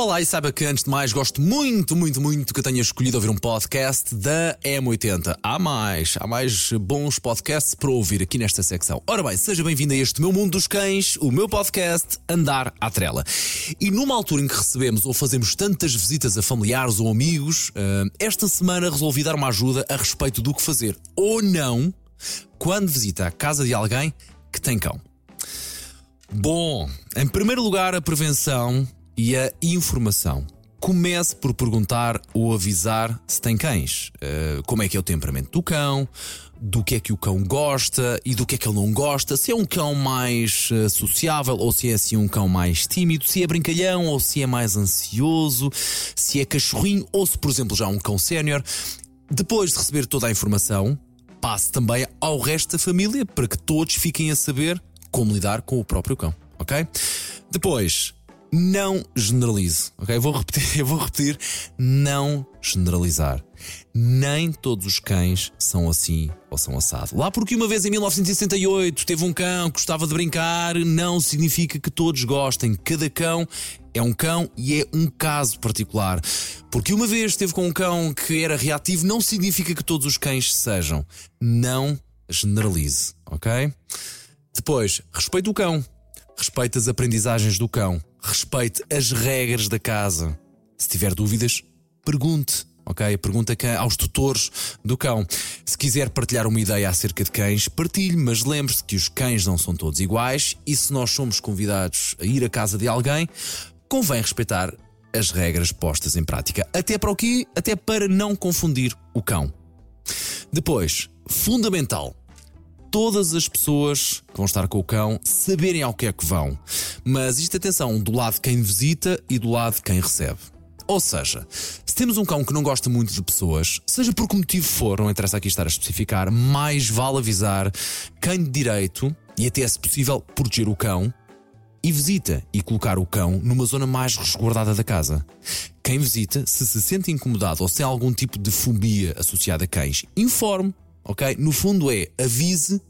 Olá, e saiba que antes de mais gosto muito, muito, muito que tenha escolhido ouvir um podcast da M80. Há mais, há mais bons podcasts para ouvir aqui nesta secção. Ora bem, seja bem-vindo a este meu mundo dos cães, o meu podcast Andar à Trela. E numa altura em que recebemos ou fazemos tantas visitas a familiares ou amigos, eh, esta semana resolvi dar uma ajuda a respeito do que fazer ou não quando visita a casa de alguém que tem cão. Bom, em primeiro lugar, a prevenção e a informação. Comece por perguntar ou avisar se tem cães. Uh, como é que é o temperamento do cão, do que é que o cão gosta e do que é que ele não gosta. Se é um cão mais uh, sociável ou se é assim um cão mais tímido. Se é brincalhão ou se é mais ansioso. Se é cachorrinho ou se, por exemplo, já é um cão sénior. Depois de receber toda a informação, passe também ao resto da família para que todos fiquem a saber como lidar com o próprio cão, ok? Depois, não generalize, ok? Vou repetir, eu vou repetir, não generalizar. Nem todos os cães são assim ou são assado. Lá porque uma vez em 1968 teve um cão que gostava de brincar, não significa que todos gostem. Cada cão é um cão e é um caso particular. Porque uma vez esteve com um cão que era reativo, não significa que todos os cães sejam. Não generalize, ok? Depois, respeite o cão. Respeite as aprendizagens do cão. Respeite as regras da casa. Se tiver dúvidas, pergunte. Ok? Pergunta aos tutores do cão. Se quiser partilhar uma ideia acerca de cães, partilhe, mas lembre-se que os cães não são todos iguais e se nós somos convidados a ir à casa de alguém, convém respeitar as regras postas em prática. Até para o quê? Até para não confundir o cão. Depois, fundamental, todas as pessoas que vão estar com o cão saberem ao que é que vão. Mas isto, atenção, do lado de quem visita e do lado de quem recebe. Ou seja, se temos um cão que não gosta muito de pessoas, seja por que motivo for, não interessa aqui estar a especificar, mais vale avisar quem de direito e até, se possível, proteger o cão e visita e colocar o cão numa zona mais resguardada da casa. Quem visita, se se sente incomodado ou se tem algum tipo de fobia associada a cães, informe ok? No fundo é avise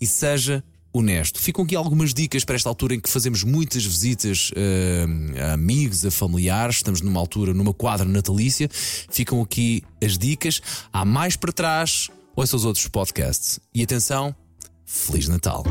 e seja honesto. Ficam aqui algumas dicas para esta altura em que fazemos muitas visitas uh, a amigos, a familiares, estamos numa altura, numa quadra natalícia. Ficam aqui as dicas. Há mais para trás, ouça os outros podcasts. E atenção, Feliz Natal!